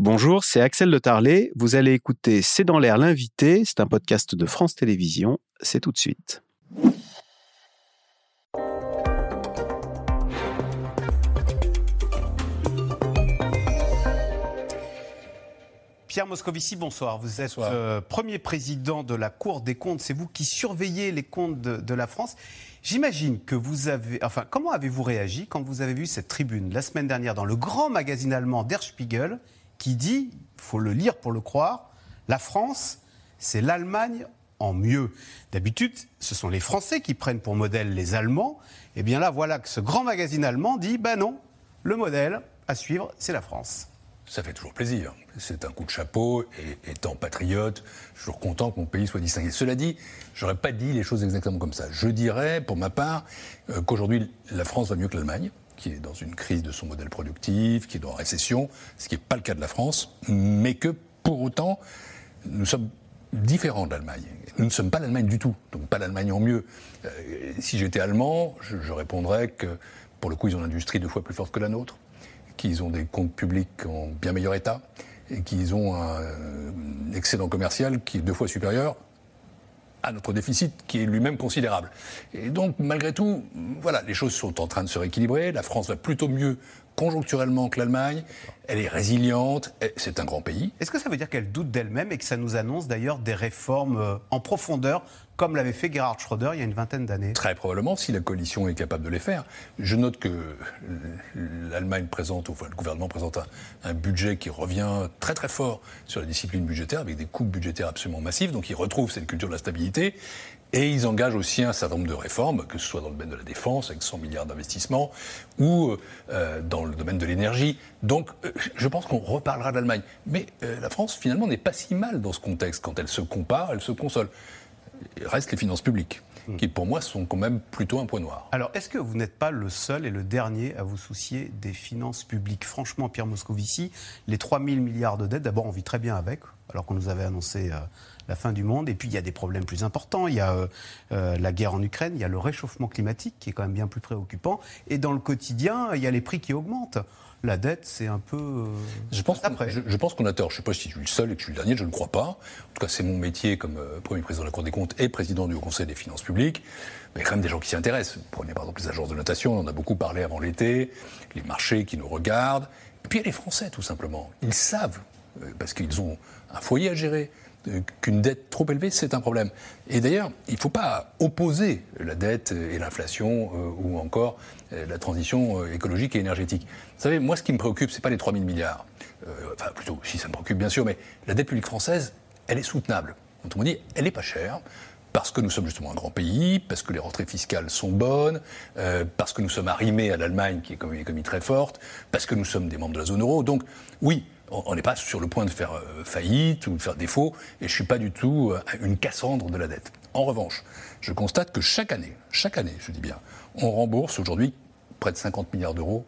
Bonjour, c'est Axel de Tarlet. Vous allez écouter C'est dans l'air l'invité. C'est un podcast de France Télévisions. C'est tout de suite. Pierre Moscovici, bonsoir. Vous êtes euh, premier président de la Cour des comptes. C'est vous qui surveillez les comptes de, la France. J'imagine que vous avez. Enfin, comment avez-vous réagi quand vous avez vu cette tribune la semaine dernière dans le grand magazine allemand Der Spiegel? Qui dit, il faut le lire pour le croire, la France, c'est l'Allemagne en mieux. D'habitude, ce sont les Français qui prennent pour modèle les Allemands. Et eh bien là, voilà que ce grand magazine allemand dit, ben non, le modèle à suivre, c'est la France. Ça fait toujours plaisir. C'est un coup de chapeau. Et étant patriote, je suis toujours content que mon pays soit distingué. Cela dit, je n'aurais pas dit les choses exactement comme ça. Je dirais, pour ma part, euh, qu'aujourd'hui, la France va mieux que l'Allemagne qui est dans une crise de son modèle productif, qui est la récession, ce qui n'est pas le cas de la France, mais que pour autant, nous sommes différents de l'Allemagne. Nous ne sommes pas l'Allemagne du tout, donc pas l'Allemagne en mieux. Euh, si j'étais allemand, je, je, répondrais que pour le coup, ils ont une industrie deux fois plus forte que la nôtre, qu'ils ont des comptes publics en bien meilleur état et qu'ils ont un excédent commercial qui est deux fois supérieur à notre déficit qui est lui-même considérable. Et donc, malgré tout, voilà, les choses sont en train de se rééquilibrer. La France va plutôt mieux conjoncturellement que l'Allemagne. Elle est résiliente. C'est un grand pays. Est-ce que ça veut dire qu'elle doute d'elle-même et que ça nous annonce d'ailleurs des réformes euh, en profondeur comme l'avait fait Gerhard Schröder il y a une vingtaine d'années? Très probablement, si la coalition est capable de les faire. Je note que l'Allemagne présente, ou enfin, le gouvernement présente un, budget qui revient très très fort sur la discipline budgétaire, avec des coupes budgétaires absolument massives, donc ils retrouvent cette culture de la stabilité. Et ils engagent aussi un certain nombre de réformes, que ce soit dans le domaine de la défense, avec 100 milliards d'investissements, ou euh, dans le domaine de l'énergie. Donc, euh, je pense qu'on reparlera de l'Allemagne. Mais euh, la France, finalement, n'est pas si mal dans ce contexte. Quand elle se compare, elle se console reste les finances publiques, hmm. qui pour moi sont quand même plutôt un point noir. Alors, est-ce que vous n'êtes pas le seul et le dernier à vous soucier des finances publiques? Franchement, Pierre Moscovici, les 3 000 milliards de dettes, d'abord, on vit très bien avec, alors qu'on nous avait annoncé euh, la fin du monde. Et puis, il y a des problèmes plus importants. Il y a euh, euh, la guerre en Ukraine, il y a le réchauffement climatique, qui est quand même bien plus préoccupant. Et dans le quotidien, il y a les prix qui augmentent la dette, c'est un peu. Euh, je pense, je, pense qu'on a tort. Je ne sais pas si je suis le seul et que je suis le dernier, je ne crois pas. En tout cas, c'est mon métier comme Premier président de la Cour des comptes et président du Conseil des finances publiques. Mais il y a quand même des gens qui s'y intéressent. Prenez par exemple les agences de notation, on en a beaucoup parlé avant l'été, les marchés qui nous regardent. Et puis il y a les Français, tout simplement. Ils savent, parce qu'ils ont un foyer à gérer, qu'une dette trop élevée, c'est un problème. Et d'ailleurs, il ne faut pas opposer la dette et l'inflation ou encore la transition écologique et énergétique. Vous savez, moi, ce qui me préoccupe, ce n'est pas les 3 000 milliards. Euh, enfin, plutôt, si ça me préoccupe, bien sûr, mais la dette publique française, elle est soutenable. Autrement dit, elle n'est pas chère parce que nous sommes justement un grand pays, parce que les rentrées fiscales sont bonnes, euh, parce que nous sommes arrimés à l'Allemagne, qui est une économie très forte, parce que nous sommes des membres de la zone euro. Donc, oui, on n'est pas sur le point de faire euh, faillite ou de faire défaut, et je ne suis pas du tout une Cassandre de la dette. En revanche, je constate que chaque année, chaque année, je dis bien, on rembourse aujourd'hui près de 50 milliards d'euros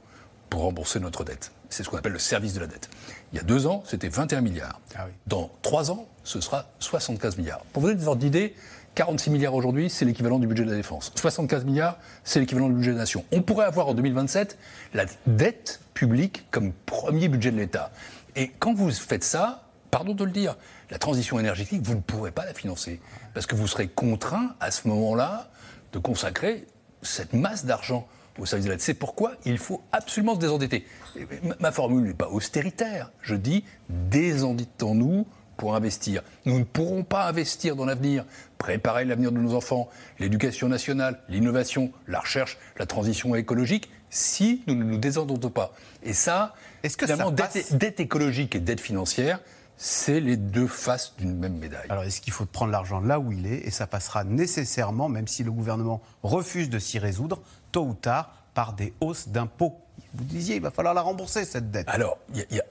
pour rembourser notre dette. C'est ce qu'on appelle le service de la dette. Il y a deux ans, c'était 21 milliards. Ah Dans trois ans, ce sera 75 milliards. Pour vous donner des ordre d'idée, 46 milliards aujourd'hui, c'est l'équivalent du budget de la défense. 75 milliards, c'est l'équivalent du budget de la nation. On pourrait avoir en 2027 la dette publique comme premier budget de l'État. Et quand vous faites ça, pardon de le dire, la transition énergétique, vous ne pourrez pas la financer. Parce que vous serez contraint, à ce moment-là, de consacrer cette masse d'argent au service de l'aide. C'est pourquoi il faut absolument se désendetter. Ma formule n'est pas austéritaire. Je dis désendettons-nous pour investir. Nous ne pourrons pas investir dans l'avenir, préparer l'avenir de nos enfants, l'éducation nationale, l'innovation, la recherche, la transition écologique, si nous ne nous désendettons pas. Et ça, est-ce que dette, écologique et dette financière, c'est les deux faces d'une même médaille. Alors, est-ce qu'il faut prendre l'argent là où il est Et ça passera nécessairement, même si le gouvernement refuse de s'y résoudre, tôt ou tard, par des hausses d'impôts? Vous disiez, il va falloir la rembourser, cette dette. Alors,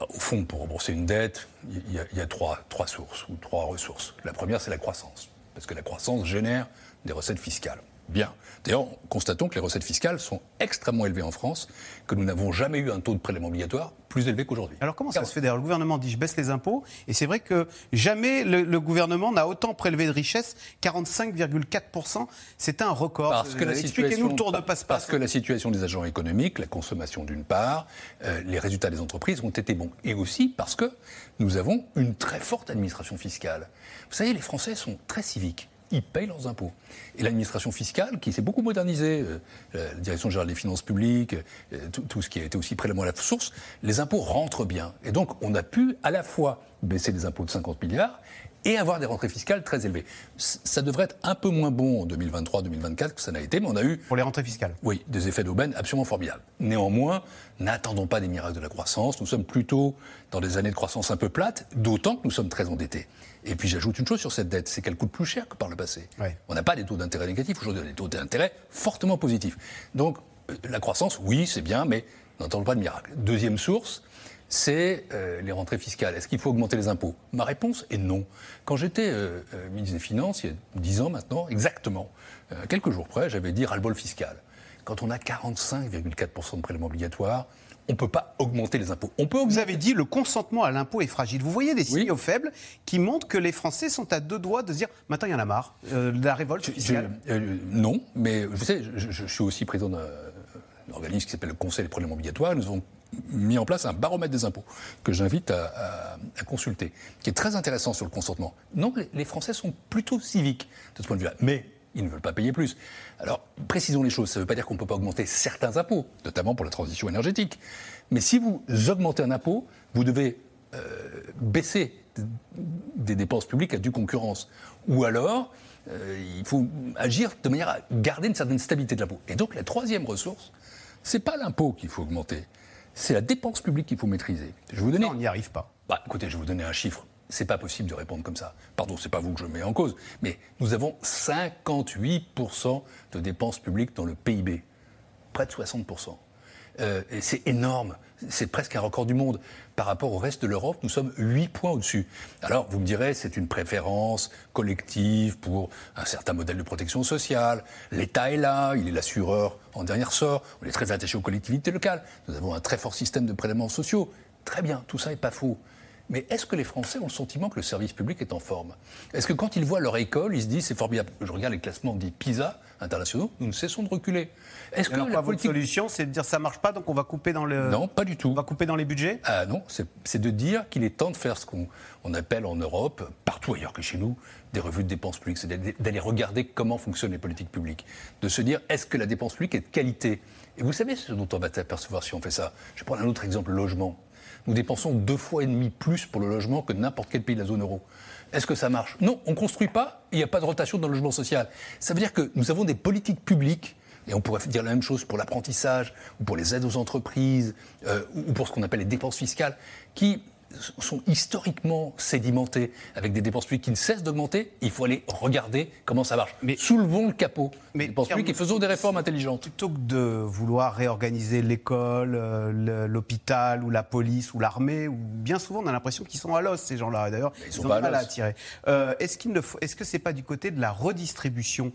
au fond, pour rembourser une dette, il y a, trois, sources ou trois ressources. La première, c'est la croissance. Parce que la croissance génère des recettes fiscales. Bien. D'ailleurs, constatons que les recettes fiscales sont extrêmement élevées en France, que nous n'avons jamais eu un taux de prélèvement obligatoire plus élevé qu'aujourd'hui. Alors comment ça se fait? D'ailleurs Le gouvernement dit je baisse les impôts, et c'est vrai que jamais le, gouvernement n'a autant prélevé de richesse, 45,4%, c'est un record. Parce que Expliquez-nous le tour de passe-passe. Parce que la situation des agents économiques, la consommation d'une part, euh, les résultats des entreprises ont été bons. Et aussi parce que nous avons une très forte administration fiscale. Vous savez, les Français sont très civiques ils payent leurs impôts. Et l'administration fiscale, qui s'est beaucoup modernisée, euh, la Direction générale des finances publiques, euh, tout, ce qui a été aussi prélèvement à la source, les impôts rentrent bien. Et donc, on a pu à la fois baisser les impôts de 50 milliards et avoir des rentrées fiscales très élevées. Ça devrait être un peu moins bon en 2023-2024 que ça n'a été, mais on a eu... Pour les rentrées fiscales Oui, des effets d'aubaine absolument formidables. Néanmoins, n'attendons pas des miracles de la croissance. Nous sommes plutôt dans des années de croissance un peu plates, d'autant que nous sommes très endettés. Et puis j'ajoute une chose sur cette dette, c'est qu'elle coûte plus cher que par le passé. On n'a pas des taux d'intérêt négatifs, aujourd'hui on a des taux d'intérêt fortement positifs. Donc euh, la croissance, oui, c'est bien, mais n'attendons pas de miracle. Deuxième source, c'est euh, les rentrées fiscales. Est-ce qu'il faut augmenter les impôts? Ma réponse est non. Quand j'étais euh, ministre des Finances, il y a dix ans maintenant, exactement, quelques jours près, j'avais dit ras-le-bol fiscal. Quand on a 45,4% de prélèvements obligatoires, on ne peut pas augmenter les impôts. On peut Vous avez dit le consentement à l'impôt est fragile. Vous voyez des signaux faibles qui montrent que les Français sont à deux doigts de se dire maintenant il y en a marre euh, la révolte fiscale. Euh, non, mais vous savez, je, suis aussi président d'un organisme qui s'appelle le Conseil des problèmes obligatoires. Nous avons mis en place un baromètre des impôts que j'invite à, consulter, qui est très intéressant sur le consentement. Non, les, Français sont plutôt civiques de ce point de vue-là. Mais ils ne veulent pas payer plus. Alors, précisons les choses. Ça ne veut pas dire qu'on ne peut pas augmenter certains impôts, notamment pour la transition énergétique. Mais si vous augmentez un impôt, vous devez euh, baisser des dépenses publiques à due concurrence. Ou alors, euh, il faut agir de manière à garder une certaine stabilité de l'impôt. Et donc, la troisième ressource, ce n'est pas l'impôt qu'il faut augmenter, c'est la dépense publique qu'il faut maîtriser. Je vous donner... on n'y arrive pas. Bah, écoutez, je vais vous donner un chiffre c'est pas possible de répondre comme ça. Pardon, c'est pas vous que je mets en cause, mais nous avons 58% de dépenses publiques dans le PIB, près de 60%. Euh, c'est énorme, c'est presque un record du monde. Par rapport au reste de l'Europe, nous sommes 8 points au-dessus. Alors, vous me direz, c'est une préférence collective pour un certain modèle de protection sociale. L'État est là, il est l'assureur en dernier sort. On est très attaché aux collectivités locales. Nous avons un très fort système de prélèvements sociaux. Très bien, tout ça n'est pas faux. Mais est-ce que les Français ont le sentiment que le service public est en forme? Est-ce que quand ils voient leur école, ils se disent c'est formidable Je regarde les classements dits PISA internationaux, nous ne cessons de reculer. Est-ce que la politique... solution, c'est de dire ça marche pas, donc on va couper dans le. Non, pas du tout. On va couper dans les budgets? Ah non, c'est de dire qu'il est temps de faire ce qu'on appelle en Europe, partout ailleurs que chez nous, des revues de dépenses publiques. C'est d'aller regarder comment fonctionnent les politiques publiques. De se dire est-ce que la dépense publique est de qualité? Et vous savez ce dont on va s'apercevoir si on fait ça? Je vais prendre un autre exemple, le logement nous dépensons deux fois et demi plus pour le logement que n'importe quel pays de la zone euro. Est-ce que ça marche? Non, on ne construit pas, il n'y a pas de rotation dans le logement social. Ça veut dire que nous avons des politiques publiques et on pourrait dire la même chose pour l'apprentissage, ou pour les aides aux entreprises, euh, ou pour ce qu'on appelle les dépenses fiscales, qui sont historiquement sédimentés avec des dépenses publiques qui ne cessent d'augmenter, il faut aller regarder comment ça marche. Mais soulevons le capot mais, des dépenses publiques et faisons des réformes intelligentes. Plutôt que de vouloir réorganiser l'école, euh, l'hôpital ou la police ou l'armée, ou bien souvent on a l'impression qu'ils sont à l'os ces gens-là. D'ailleurs, ils, sont pas mal à attirer. Euh, est-ce qu'il ne est-ce que c'est pas du côté de la redistribution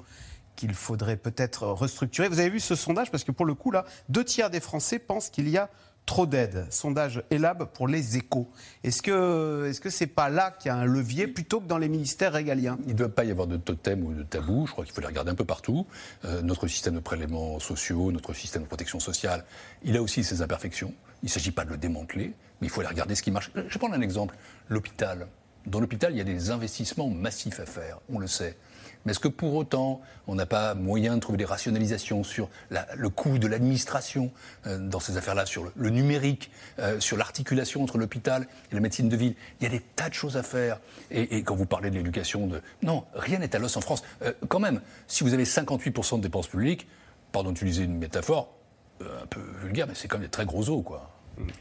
qu'il faudrait peut-être restructurer? Vous avez vu ce sondage? Parce que pour le coup là, deux tiers des Français pensent qu'il y a trop d'aide. Sondage ELAB pour les échos. Est-ce que ce n'est pas là qu'il y a un levier plutôt que dans les ministères régaliens? Il ne doit pas y avoir de totem ou de tabou. Je crois qu'il faut les regarder un peu partout. Euh, notre système de prélèvements sociaux, notre système de protection sociale, il a aussi ses imperfections. Il ne s'agit pas de le démanteler, mais il faut aller regarder ce qui marche. Je vais prendre un exemple. L'hôpital. Dans l'hôpital, il y a des investissements massifs à faire, on le sait. Mais est-ce que pour autant, on n'a pas moyen de trouver des rationalisations sur le coût de l'administration euh, dans ces affaires-là, sur le, numérique, euh, sur l'articulation entre l'hôpital et la médecine de ville? Il y a des tas de choses à faire. Et, quand vous parlez de l'éducation, de... non, rien n'est à l'os en France. Euh, quand même, si vous avez 58% de dépenses publiques, pardon d'utiliser une métaphore un peu vulgaire, mais c'est quand même des très gros os, quoi.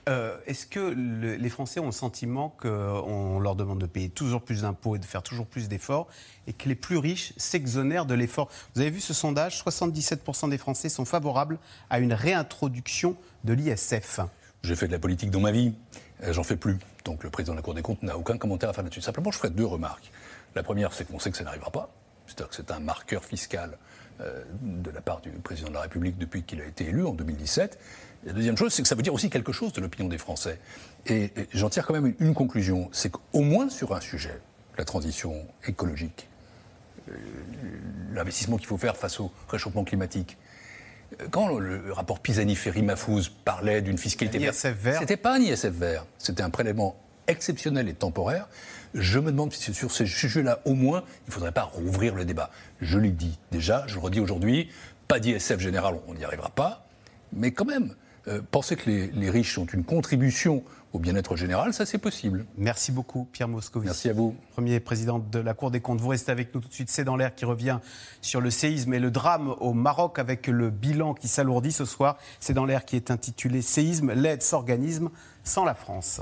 Euh, est-ce que les Français ont le sentiment qu'on leur demande de payer toujours plus d'impôts et de faire toujours plus d'efforts et que les plus riches s'exonèrent de l'effort? Vous avez vu ce sondage? 77% des Français sont favorables à une réintroduction de l'ISF. J'ai fait de la politique dans ma vie, euh, j'en fais plus. Donc le président de la Cour des comptes n'a aucun commentaire à faire là-dessus. Simplement, je ferai deux remarques. La première, c'est qu'on sait que ça n'arrivera pas. C'est-à-dire que c'est un marqueur fiscal euh, de la part du président de la République depuis qu'il a été élu en 2017. La deuxième chose, c'est que ça veut dire aussi quelque chose de l'opinion des Français. Et, j'en tire quand même une, conclusion, c'est qu'au moins sur un sujet, la transition écologique, euh, l'investissement qu'il faut faire face au réchauffement climatique, euh, quand le rapport Pisani-Ferry-Mafouz parlait d'une fiscalité verte, c'était pas un ISF vert, c'était un prélèvement exceptionnel et temporaire. Je me demande si sur ces sujets-là, au moins, il ne faudrait pas rouvrir le débat. Je l'ai dit déjà, je le redis aujourd'hui, pas d'ISF général, on n'y arrivera pas, mais quand même, euh, penser que les, riches ont une contribution au bien-être général, ça c'est possible. Merci beaucoup Pierre Moscovici. Merci à vous. Premier président de la Cour des comptes. Vous restez avec nous tout de suite. C'est dans l'air qui revient sur le séisme et le drame au Maroc avec le bilan qui s'alourdit ce soir. C'est dans l'air qui est intitulé Séisme, l'aide s'organisme sans la France.